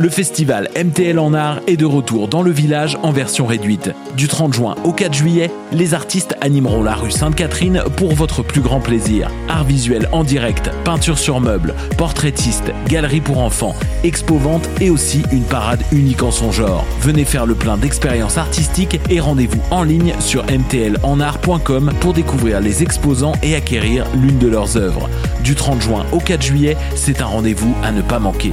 Le festival MTL en art est de retour dans le village en version réduite. Du 30 juin au 4 juillet, les artistes animeront la rue Sainte-Catherine pour votre plus grand plaisir. Art visuel en direct, peinture sur meubles, portraitiste, galerie pour enfants, expo-vente et aussi une parade unique en son genre. Venez faire le plein d'expériences artistiques et rendez-vous en ligne sur mtlenart.com pour découvrir les exposants et acquérir l'une de leurs œuvres. Du 30 juin au 4 juillet, c'est un rendez-vous à ne pas manquer.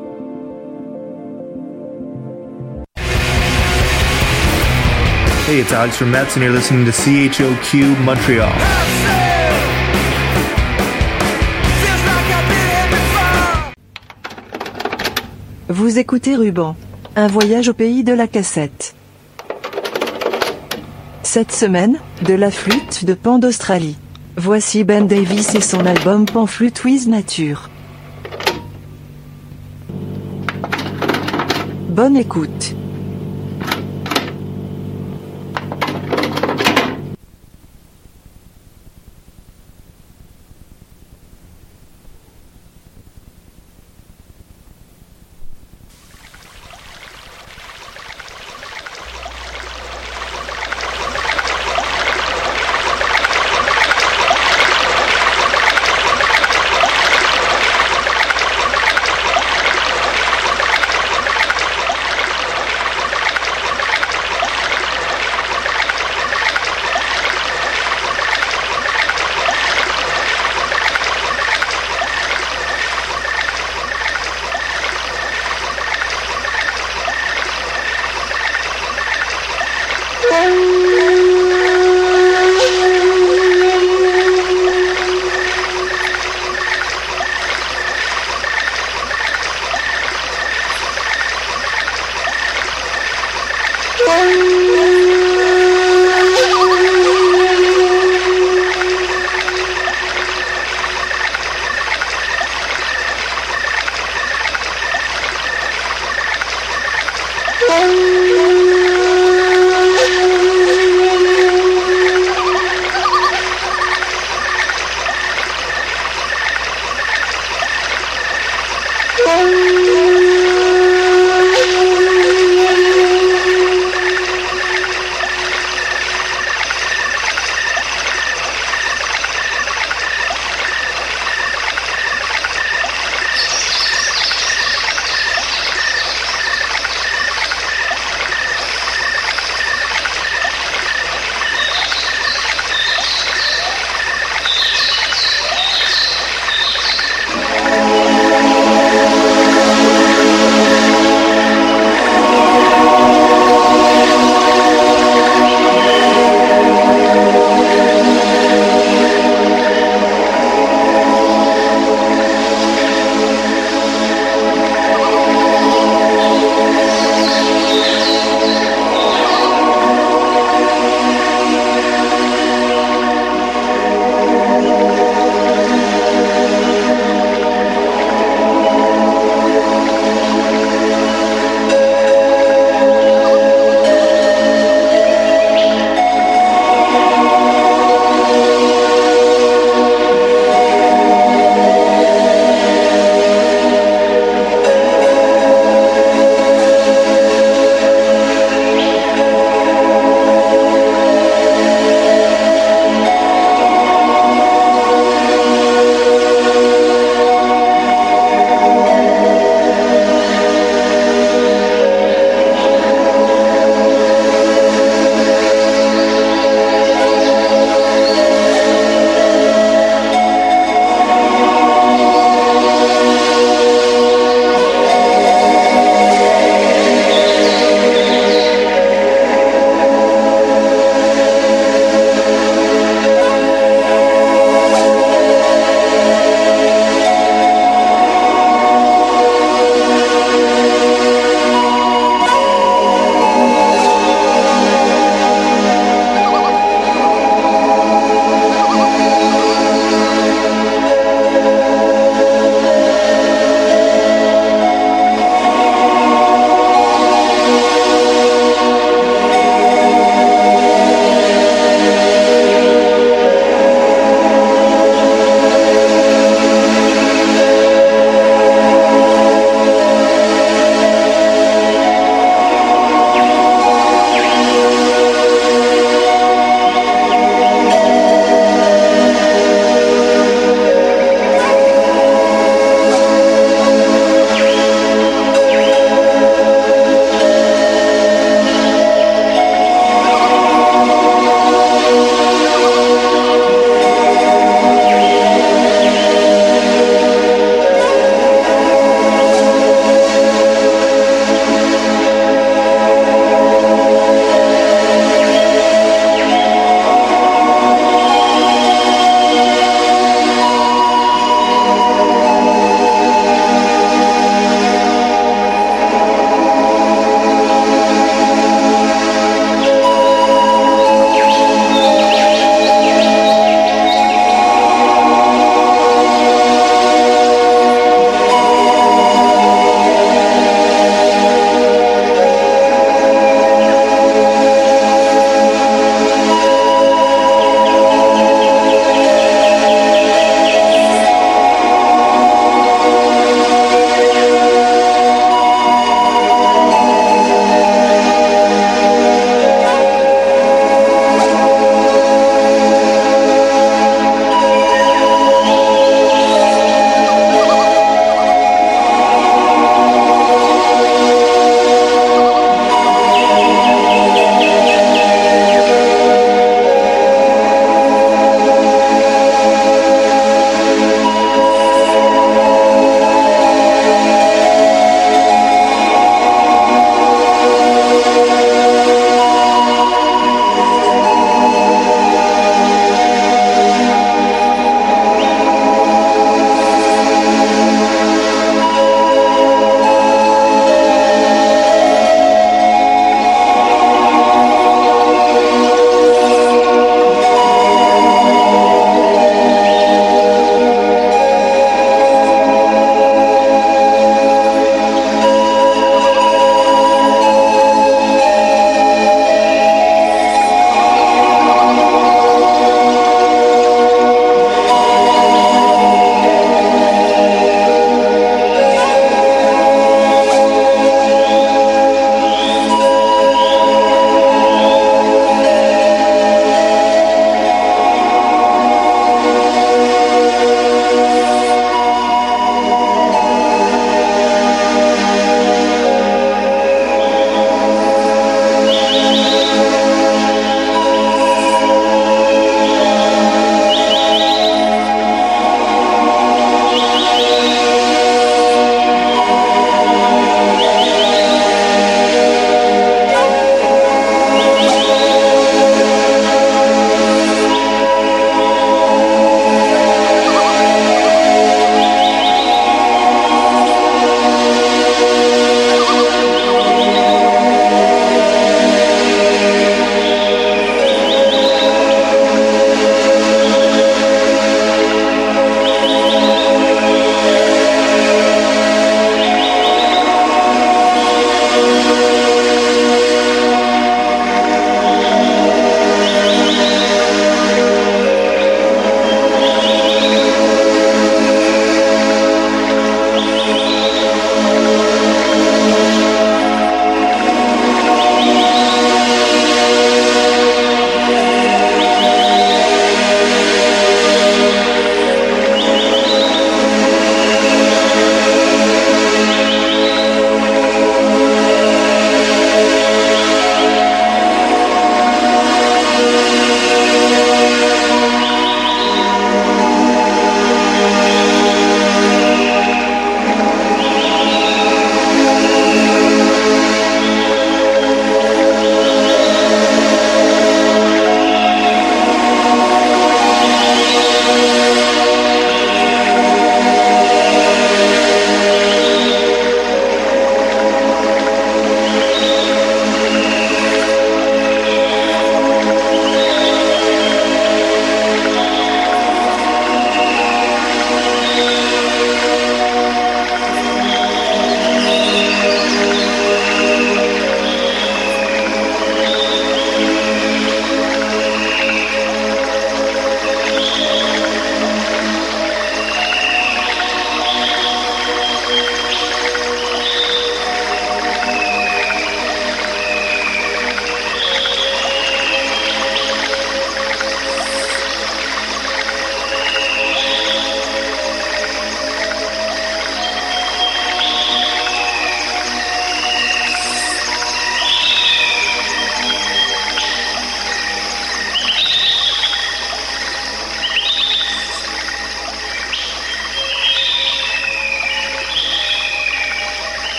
Hey, it's Alex from and you're listening to CHOQ Montreal. Vous écoutez Ruban. Un voyage au pays de la cassette. Cette semaine, de la flûte de Pan d'Australie. Voici Ben Davis et son album Pan Flûte with Nature. Bonne écoute.